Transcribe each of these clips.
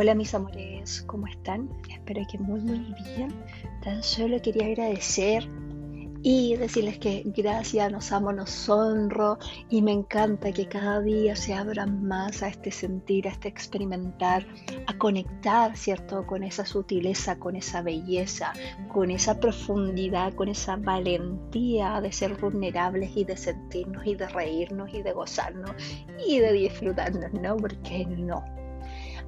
Hola mis amores, ¿cómo están? Espero que muy muy bien. Tan solo quería agradecer y decirles que gracias, nos amo, nos honro y me encanta que cada día se abran más a este sentir, a este experimentar, a conectar, ¿cierto? Con esa sutileza, con esa belleza, con esa profundidad, con esa valentía de ser vulnerables y de sentirnos y de reírnos y de gozarnos y de disfrutarnos, ¿no? Porque no.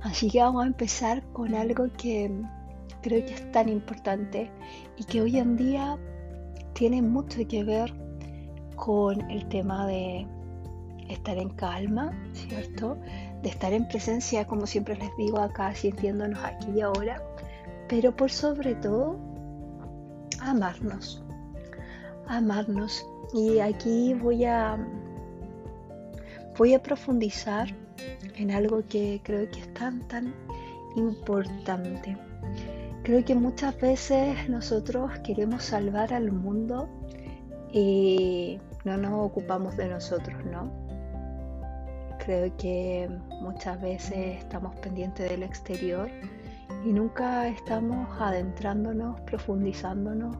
Así que vamos a empezar con algo que creo que es tan importante y que hoy en día tiene mucho que ver con el tema de estar en calma, ¿cierto? De estar en presencia, como siempre les digo acá, sintiéndonos aquí y ahora, pero por sobre todo, amarnos, amarnos. Y aquí voy a, voy a profundizar en algo que creo que es tan, tan importante. Creo que muchas veces nosotros queremos salvar al mundo y no nos ocupamos de nosotros, ¿no? Creo que muchas veces estamos pendientes del exterior y nunca estamos adentrándonos, profundizándonos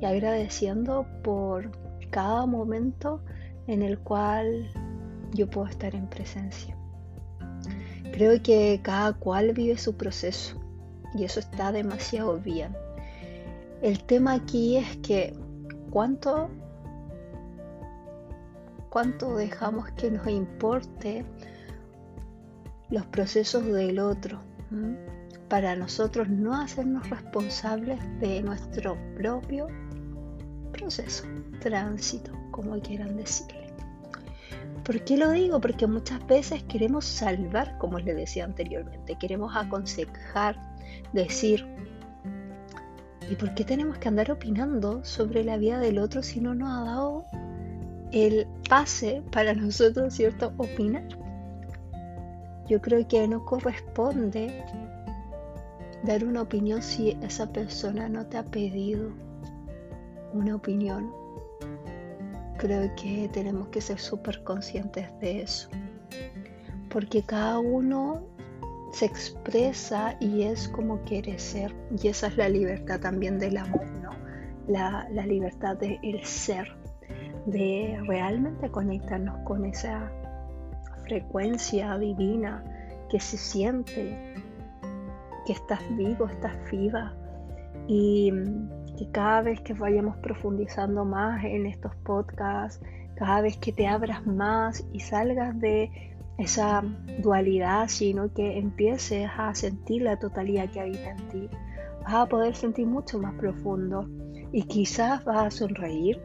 y agradeciendo por cada momento en el cual yo puedo estar en presencia. Creo que cada cual vive su proceso y eso está demasiado bien. El tema aquí es que cuánto, cuánto dejamos que nos importe los procesos del otro para nosotros no hacernos responsables de nuestro propio proceso, tránsito, como quieran decirle. ¿Por qué lo digo? Porque muchas veces queremos salvar, como les decía anteriormente, queremos aconsejar, decir, ¿y por qué tenemos que andar opinando sobre la vida del otro si no nos ha dado el pase para nosotros, ¿cierto? Opinar. Yo creo que no corresponde dar una opinión si esa persona no te ha pedido una opinión creo que tenemos que ser súper conscientes de eso. Porque cada uno se expresa y es como quiere ser. Y esa es la libertad también del amor, ¿no? La, la libertad del el ser, de realmente conectarnos con esa frecuencia divina que se siente, que estás vivo, estás viva. Y que cada vez que vayamos profundizando más en estos podcasts, cada vez que te abras más y salgas de esa dualidad, sino que empieces a sentir la totalidad que habita en ti, vas a poder sentir mucho más profundo y quizás vas a sonreír,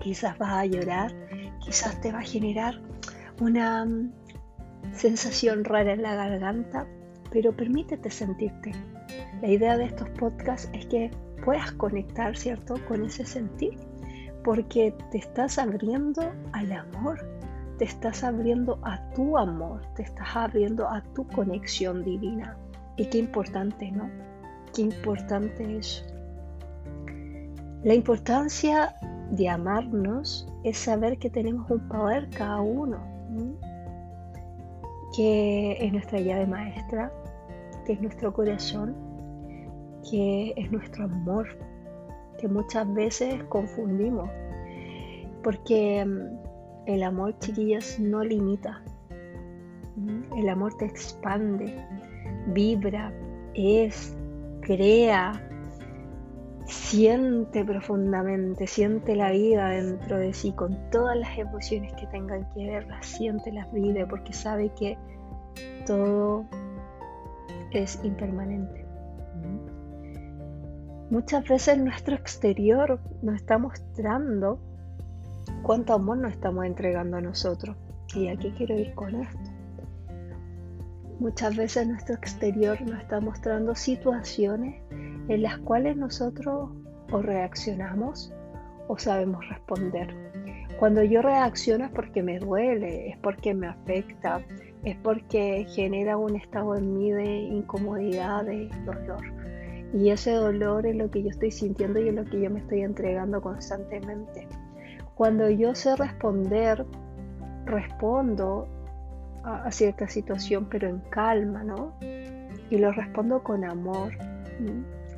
quizás vas a llorar, quizás te va a generar una mm, sensación rara en la garganta, pero permítete sentirte. La idea de estos podcasts es que puedas conectar, ¿cierto?, con ese sentir, porque te estás abriendo al amor, te estás abriendo a tu amor, te estás abriendo a tu conexión divina. Y qué importante, ¿no? Qué importante eso. La importancia de amarnos es saber que tenemos un poder cada uno, que es nuestra llave maestra, que es nuestro corazón, que es nuestro amor, que muchas veces confundimos, porque mm, el amor, chiquillas, no limita, el amor te expande, vibra, es, crea, siente profundamente, siente la vida dentro de sí con todas las emociones que tengan que ver, las siente, las vive, porque sabe que todo es impermanente. Muchas veces nuestro exterior nos está mostrando cuánto amor nos estamos entregando a nosotros. ¿Y aquí quiero ir con esto? Muchas veces nuestro exterior nos está mostrando situaciones en las cuales nosotros o reaccionamos o sabemos responder. Cuando yo reacciono es porque me duele, es porque me afecta, es porque genera un estado en mí de incomodidad, de dolor. Y ese dolor es lo que yo estoy sintiendo y es lo que yo me estoy entregando constantemente. Cuando yo sé responder, respondo a, cierta situación, pero en calma, ¿no? y lo respondo con amor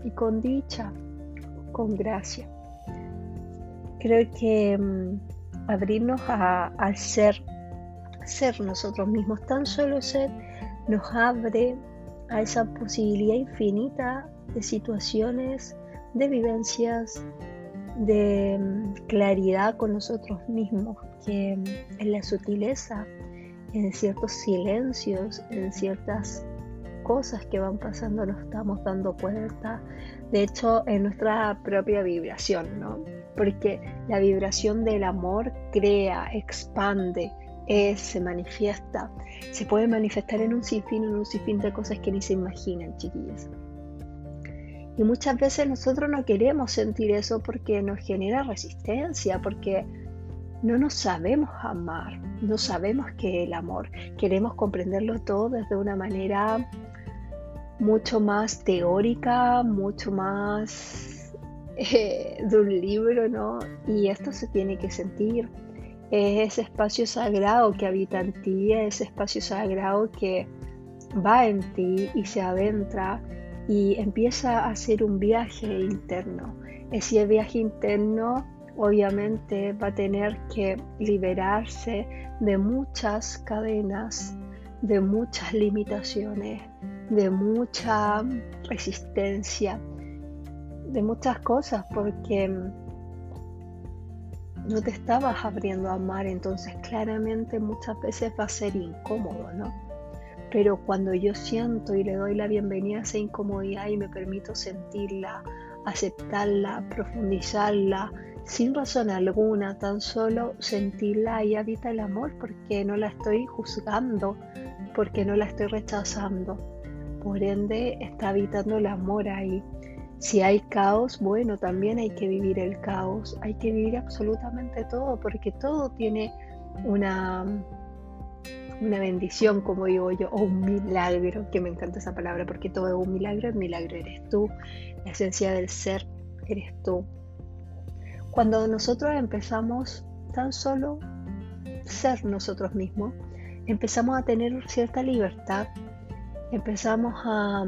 y con dicha, con gracia. Creo que mm, abrirnos al ser, ser nosotros mismos, tan solo ser, nos abre a esa posibilidad infinita de situaciones, de vivencias, de mm, claridad con nosotros mismos, que mm, en la sutileza, en ciertos silencios, en ciertas cosas que van pasando nos estamos dando cuenta, de hecho, en nuestra propia vibración, ¿no? Porque la vibración del amor crea, expande, es, se manifiesta, se puede manifestar en un sinfín, en un sinfín de cosas que ni se imaginan, chiquillas. Y muchas veces nosotros no queremos sentir eso porque nos genera resistencia, porque no nos sabemos amar, no sabemos qué es el amor. Queremos comprenderlo todo desde una manera mucho más teórica, mucho más eh, de un libro, ¿no? Y esto se tiene que sentir. Es ese espacio sagrado que habita en ti, ese espacio sagrado que va en ti y se adentra y empieza a hacer un viaje interno. Ese viaje interno obviamente va a tener que liberarse de muchas cadenas, de muchas limitaciones, de mucha resistencia, de muchas cosas, porque no te estabas abriendo a amar, entonces claramente muchas veces va a ser incómodo, ¿no? Pero cuando yo siento y le doy la bienvenida a esa incomodidad y me permito sentirla, aceptarla, profundizarla, sin razón alguna, tan solo sentirla, ahí habita el amor porque no la estoy juzgando, porque no la estoy rechazando. Por ende, está habitando el amor ahí. Si hay caos, bueno, también hay que vivir el caos. Hay que vivir absolutamente todo, porque todo tiene una, una bendición, como digo yo, o un milagro, que me encanta esa palabra, porque todo es un milagro, el milagro eres tú, la esencia del ser eres tú. Cuando nosotros empezamos tan solo ser nosotros mismos, empezamos a tener cierta libertad empezamos a,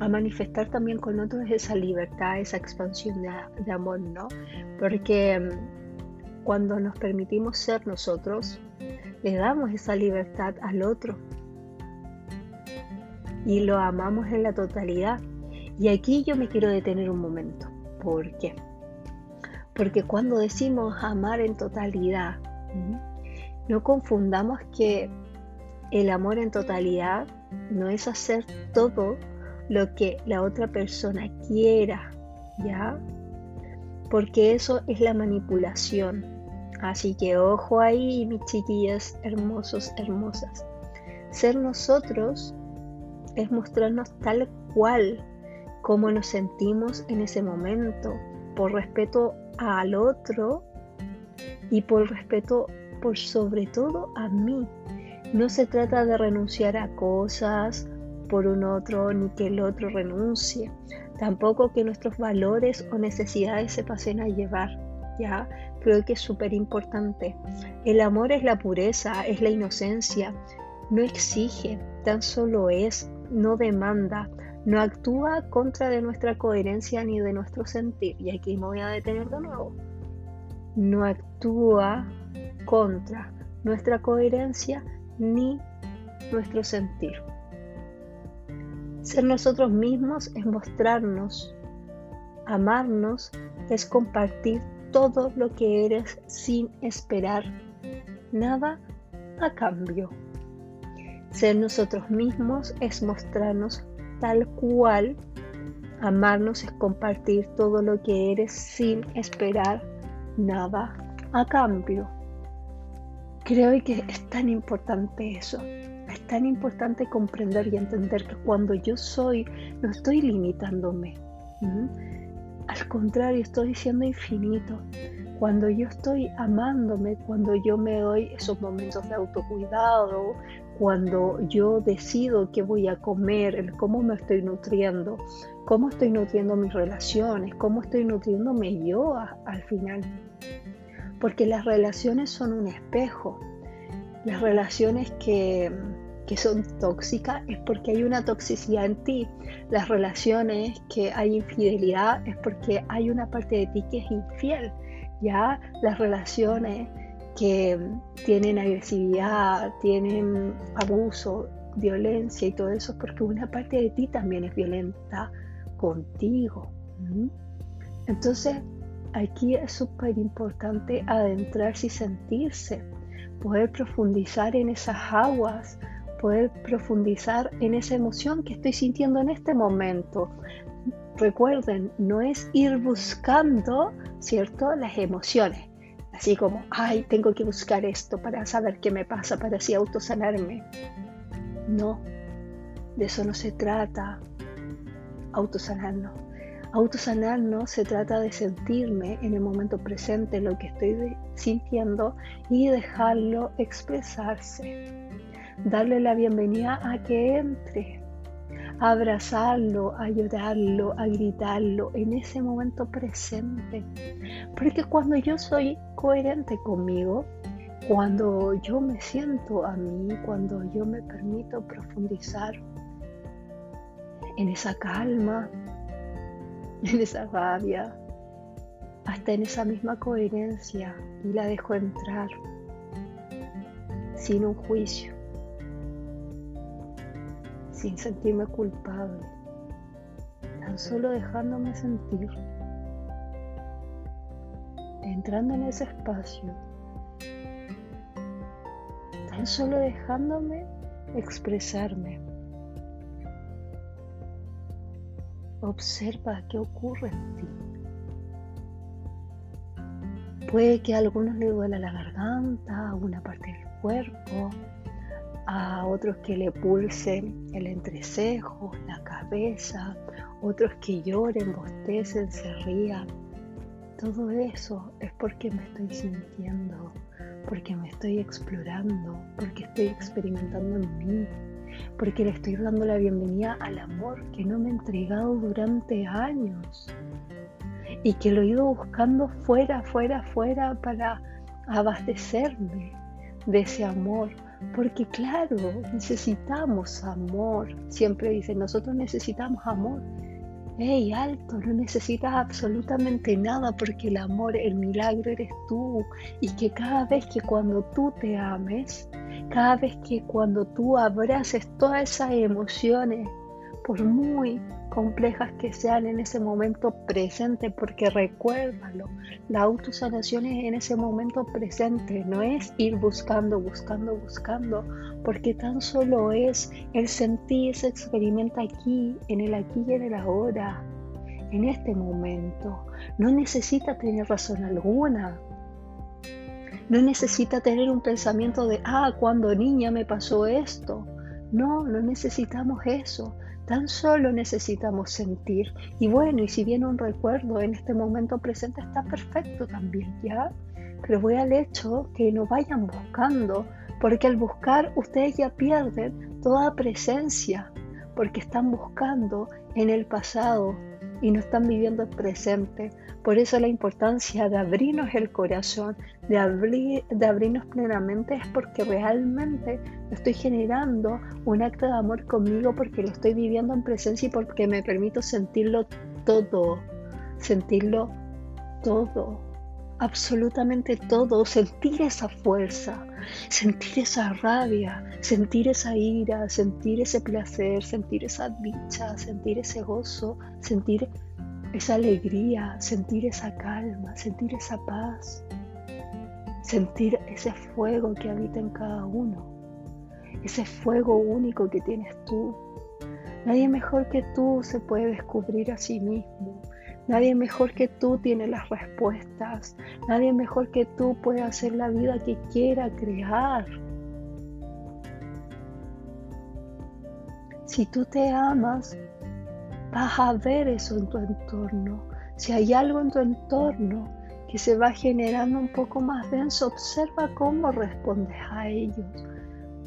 manifestar también con otros esa libertad, esa expansión de, amor, ¿no? Porque mm, cuando nos permitimos ser nosotros, le damos esa libertad al otro y lo amamos en la totalidad. Y aquí yo me quiero detener un momento. ¿Por qué? Porque cuando decimos amar en totalidad, no confundamos que el amor en totalidad no es hacer todo lo que la otra persona quiera, ¿ya? Porque eso es la manipulación. Así que ojo ahí, mis chiquillas hermosos, hermosas. Ser nosotros es mostrarnos tal cual como nos sentimos en ese momento, por respeto al otro y por respeto por sobre todo a mí, no se trata de renunciar a cosas por un otro ni que el otro renuncie. Tampoco que nuestros valores o necesidades se pasen a llevar. ¿ya? Creo que es súper importante. El amor es la pureza, es la inocencia. No exige, tan solo es, no demanda, no actúa contra de nuestra coherencia ni de nuestro sentir. Y aquí me voy a detener de nuevo. No actúa contra nuestra coherencia ni nuestro sentir. Ser nosotros mismos es mostrarnos, amarnos es compartir todo lo que eres sin esperar nada a cambio. Ser nosotros mismos es mostrarnos tal cual. Amarnos es compartir todo lo que eres sin esperar nada a cambio. Creo que es tan importante eso. Es tan importante comprender y entender que cuando yo soy, no estoy limitándome. Al contrario, estoy siendo infinito. Cuando yo estoy amándome, cuando yo me doy esos momentos de autocuidado, cuando yo decido qué voy a comer, cómo me estoy nutriendo, cómo estoy nutriendo mis relaciones, cómo estoy nutriéndome yo al final porque las relaciones son un espejo. Las relaciones que que son tóxicas es porque hay una toxicidad en ti. Las relaciones que hay infidelidad es porque hay una parte de ti que es infiel. Ya las relaciones que tienen agresividad, tienen abuso, violencia y todo eso es porque una parte de ti también es violenta contigo. Entonces, aquí es súper importante adentrarse y sentirse, poder profundizar en esas aguas, poder profundizar en esa emoción que estoy sintiendo en este momento. Recuerden, no es ir buscando, ¿cierto?, las emociones. Así como, ay, tengo que buscar esto para saber qué me pasa, para así autosanarme. No, de eso no se trata autosanarnos. Autosanarnos se trata de sentirme en el momento presente lo que estoy sintiendo y dejarlo expresarse. Darle la bienvenida a que entre, a abrazarlo, a llorarlo, a gritarlo en ese momento presente. Porque cuando yo soy coherente conmigo, cuando yo me siento a mí, cuando yo me permito profundizar en esa calma, en esa rabia, hasta en esa misma coherencia y la dejo entrar sin un juicio, sin sentirme culpable, tan solo dejándome sentir, entrando en ese espacio tan solo dejándome expresarme. Observa qué ocurre en ti. Puede que a algunos le duela la garganta, una parte del cuerpo, a otros que le pulse el entrecejo, la cabeza, otros que lloren, bostecen, se rían. Todo eso es porque me estoy sintiendo porque me estoy explorando, porque estoy experimentando en mí, porque le estoy dando la bienvenida al amor que no me he entregado durante años y que lo he ido buscando fuera, fuera, fuera para abastecerme de ese amor. Porque claro, necesitamos amor. Siempre dicen, nosotros necesitamos amor. Hey, alto, no necesitas absolutamente nada porque el amor, el milagro eres tú. Y que cada vez que cuando tú te ames, cada vez que cuando tú abraces todas esas emociones, por muy complejas que sean en ese momento presente, porque recuérdalo, la autosanación es en ese momento presente, no es ir buscando, buscando, buscando, porque tan solo es el sentir, se experimenta aquí, en el aquí y en el ahora, en este momento. No necesita tener razón alguna. No necesita tener un pensamiento de, ah, cuando niña me pasó esto. No, no necesitamos eso. Tan solo necesitamos sentir. Y bueno, y si viene un recuerdo en este momento presente, está perfecto también, ¿ya? Pero voy al hecho que no vayan buscando, porque al buscar ustedes ya pierden toda presencia, porque están buscando en el pasado y no están viviendo el presente. Por eso la importancia de abrirnos el corazón, de, de abrirnos plenamente, es porque realmente estoy generando un acto de amor conmigo, porque lo estoy viviendo en presencia y porque me permito sentirlo todo, sentirlo todo, absolutamente todo, sentir esa fuerza, sentir esa rabia, sentir esa ira, sentir ese placer, sentir esa dicha, sentir ese gozo, sentir esa alegría, sentir esa calma, sentir esa paz, sentir ese fuego que habita en cada uno, ese fuego único que tienes tú. Nadie mejor que tú se puede descubrir a sí mismo. Nadie mejor que tú tiene las respuestas. Nadie mejor que tú puede hacer la vida que quiera crear. Si tú te amas, vas a ver eso en tu entorno. Si hay algo en tu entorno que se va generando un poco más denso, observa cómo respondes a ellos.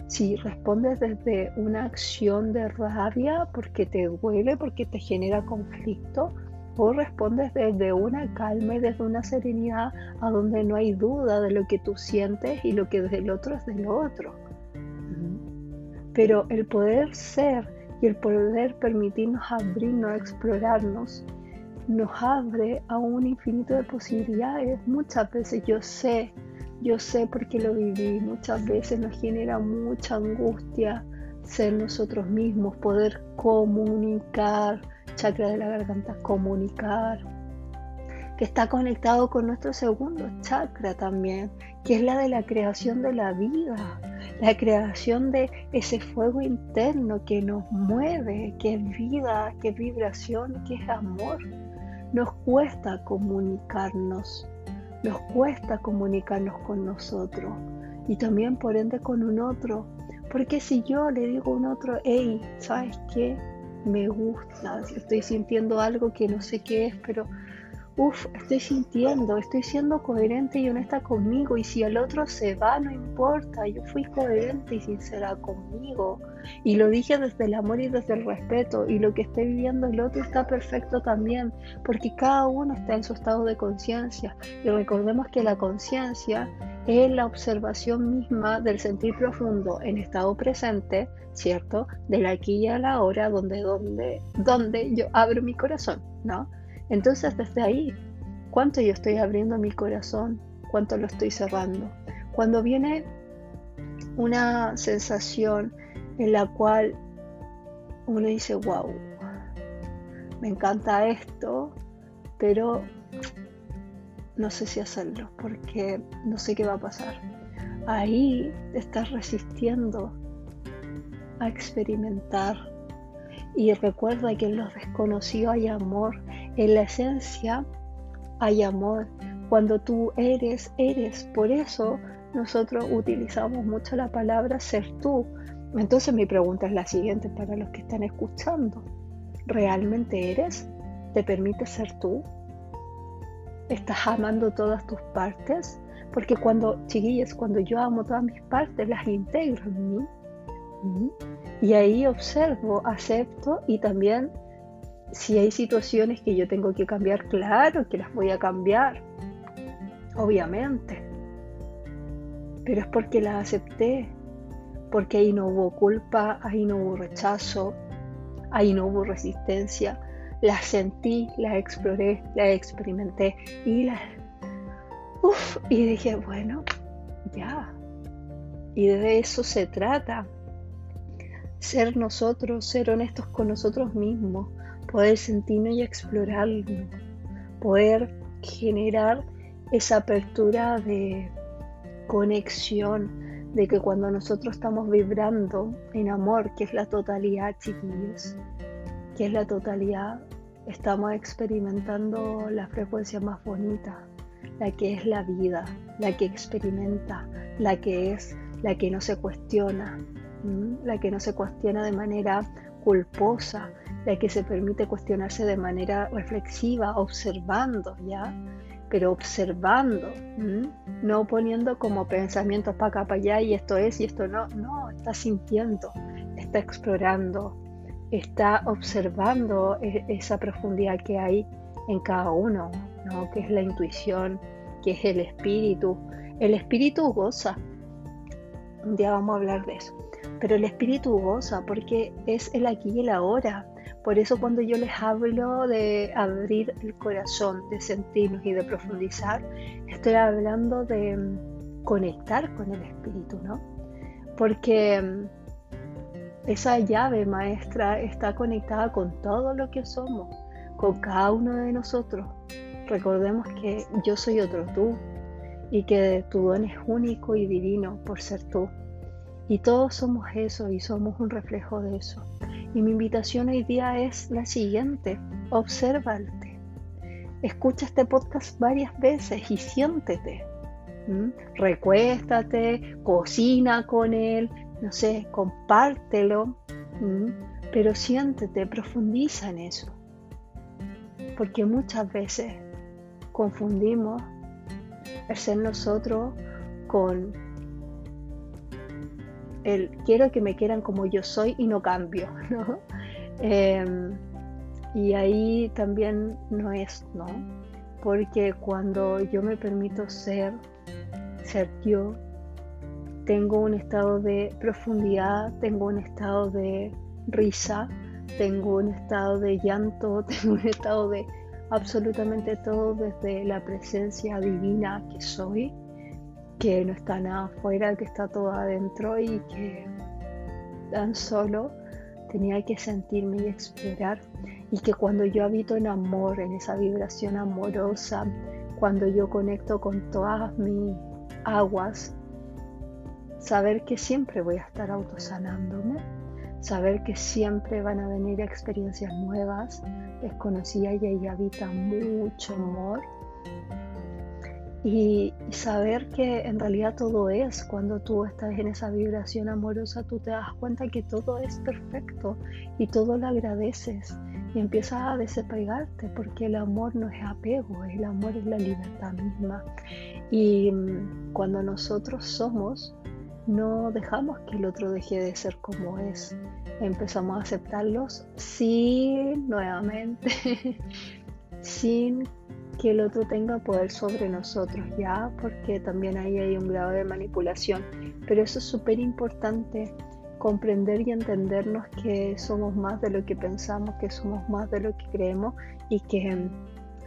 Si respondes desde una acción de rabia porque te duele, porque te genera conflicto, o respondes desde una calma y desde una serenidad a donde no hay duda de lo que tú sientes y lo que del otro es del otro. Pero el poder ser y el poder permitirnos abrirnos, explorarnos, nos abre a un infinito de posibilidades. Muchas veces yo sé, yo sé porque lo viví, muchas veces nos genera mucha angustia ser nosotros mismos, poder comunicar, chakra de la garganta, comunicar, que está conectado con nuestro segundo chakra también, que es la de la creación de la vida, la creación de ese fuego interno que nos mueve, que es vida, que es vibración, que es amor. Nos cuesta comunicarnos, nos cuesta comunicarnos con nosotros y también por ende con un otro. Porque si yo le digo a un otro, hey, ¿sabes qué? Me gusta, estoy sintiendo algo que no sé qué es, pero Uf, estoy sintiendo, estoy siendo coherente y honesta conmigo y si el otro se va, no importa, yo fui coherente y sincera conmigo y lo dije desde el amor y desde el respeto y lo que esté viviendo el otro está perfecto también porque cada uno está en su estado de conciencia y recordemos que la conciencia es la observación misma del sentir profundo en estado presente, ¿cierto? Del aquí y a la hora donde, donde, donde yo abro mi corazón, ¿no? Entonces desde ahí, ¿cuánto yo estoy abriendo mi corazón? ¿Cuánto lo estoy cerrando? Cuando viene una sensación en la cual uno dice, wow, me encanta esto, pero no sé si hacerlo porque no sé qué va a pasar. Ahí estás resistiendo a experimentar. Y recuerda que en los desconocidos hay amor en la esencia hay amor. Cuando tú eres, eres. Por eso nosotros utilizamos mucho la palabra ser tú. Entonces mi pregunta es la siguiente para los que están escuchando. ¿Realmente eres? ¿Te permite ser tú? ¿Estás amando todas tus partes? Porque cuando, chiquillas, cuando yo amo todas mis partes, las integro en mí. Y ahí observo, acepto y también si hay situaciones que yo tengo que cambiar, claro que las voy a cambiar, obviamente. Pero es porque las acepté, porque ahí no hubo culpa, ahí no hubo rechazo, ahí no hubo resistencia. Las sentí, las exploré, las experimenté y las... Uf, y dije, bueno, ya. Y de eso se trata. Ser nosotros, ser honestos con nosotros mismos, poder sentirnos y explorarlo, poder generar esa apertura de conexión, de que cuando nosotros estamos vibrando en amor, que es la totalidad, chiquillos, que es la totalidad, estamos experimentando la frecuencia más bonita, la que es la vida, la que experimenta, la que es, la que no se cuestiona, la que no se cuestiona de manera culposa, la que se permite cuestionarse de manera reflexiva, observando, ¿ya? Pero observando, no poniendo como pensamientos para acá, para allá y esto es y esto no, no, está sintiendo, está explorando, está observando e, esa profundidad que hay en cada uno, ¿no? Que es la intuición, que es el espíritu. El espíritu goza. Un día vamos a hablar de eso. Pero el espíritu goza porque es el aquí y el ahora. Por eso cuando yo les hablo de abrir el corazón, de sentirnos y de profundizar, estoy hablando de mm, conectar con el espíritu, ¿no? Porque mm, esa llave maestra está conectada con todo lo que somos, con cada uno de nosotros. Recordemos que yo soy otro tú y que tu don es único y divino por ser tú. Y todos somos eso y somos un reflejo de eso. Y mi invitación hoy día es la siguiente, obsérvate. Escucha este podcast varias veces y siéntete. Recuéstate, cocina con él, no sé, compártelo, pero siéntete, profundiza en eso. Porque muchas veces confundimos el ser nosotros con el quiero que me quieran como yo soy y no cambio, ¿no? Em, y ahí también no es, ¿no? Porque cuando yo me permito ser, ser yo, tengo un estado de profundidad, tengo un estado de risa, tengo un estado de llanto, tengo un estado de absolutamente todo desde la presencia divina que soy, que no está nada afuera, que está todo adentro y que tan solo tenía que sentirme y explorar y que cuando yo habito en amor, en esa vibración amorosa, cuando yo conecto con todas mis aguas, saber que siempre voy a estar autosanándome, saber que siempre van a venir experiencias nuevas, desconocidas y ahí habita mucho amor. Y, saber que en realidad todo es, cuando tú estás en esa vibración amorosa, tú te das cuenta que todo es perfecto y todo lo agradeces y empiezas a desapegarte porque el amor no es apego, el amor es la libertad misma. Y mm, cuando nosotros somos, no dejamos que el otro deje de ser como es. Empezamos a aceptarlos sin, nuevamente, sin que el otro tenga poder sobre nosotros, ¿ya? Porque también ahí hay un grado de manipulación. Pero eso es súper importante, comprender y entendernos que somos más de lo que pensamos, que somos más de lo que creemos y que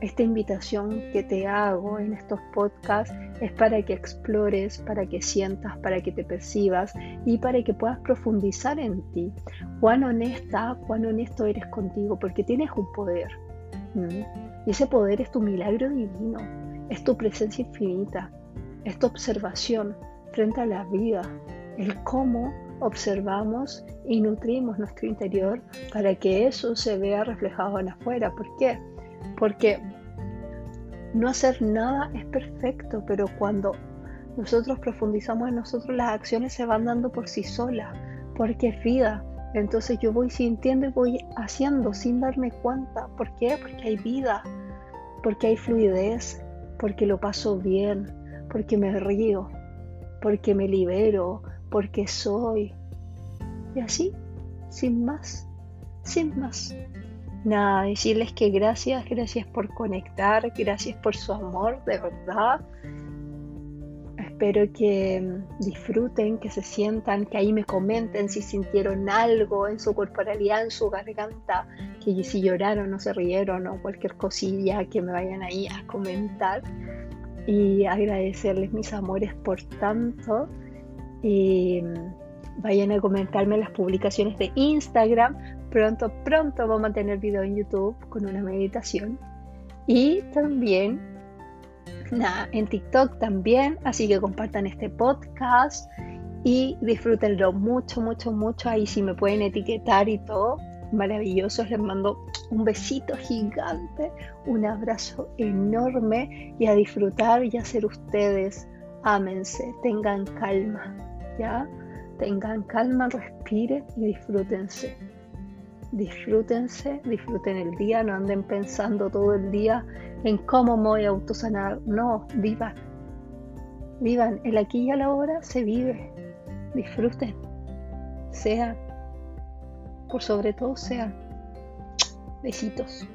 esta invitación que te hago en estos podcasts es para que explores, para que sientas, para que te percibas y para que puedas profundizar en ti. Cuán honesta, cuán honesto eres contigo, porque tienes un poder. Y ese poder es tu milagro divino, es tu presencia infinita, es tu observación frente a la vida, el cómo observamos y nutrimos nuestro interior para que eso se vea reflejado en afuera. ¿Por qué? Porque no hacer nada es perfecto, pero cuando nosotros profundizamos en nosotros, las acciones se van dando por sí solas, porque es vida. Entonces yo voy sintiendo y voy haciendo sin darme cuenta. ¿Por qué? Porque hay vida, porque hay fluidez, porque lo paso bien, porque me río, porque me libero, porque soy. Y así, sin más, sin más. Nada, decirles que gracias, gracias por conectar, gracias por su amor, de verdad. Espero que disfruten, que se sientan, que ahí me comenten si sintieron algo en su corporalidad, en su garganta, que si lloraron o se rieron o cualquier cosilla que me vayan ahí a comentar. Y agradecerles mis amores por tanto. Y vayan a comentarme las publicaciones de Instagram Pronto, pronto vamos a tener video en YouTube con una meditación. Y también nada, en TikTok también. Así que compartan este podcast y disfrútenlo mucho, mucho, mucho. Ahí sí me pueden etiquetar y todo. Maravilloso. Les mando un besito gigante, un abrazo enorme y a disfrutar y a ser ustedes. Ámense, tengan calma, ¿ya? Tengan calma, respiren y disfrútense disfrútense, disfruten el día, no anden pensando todo el día en cómo voy a autosanar. No, vivan. Vivan. El aquí y la hora se vive. Disfruten. Sean. Por sobre todo sean. Besitos.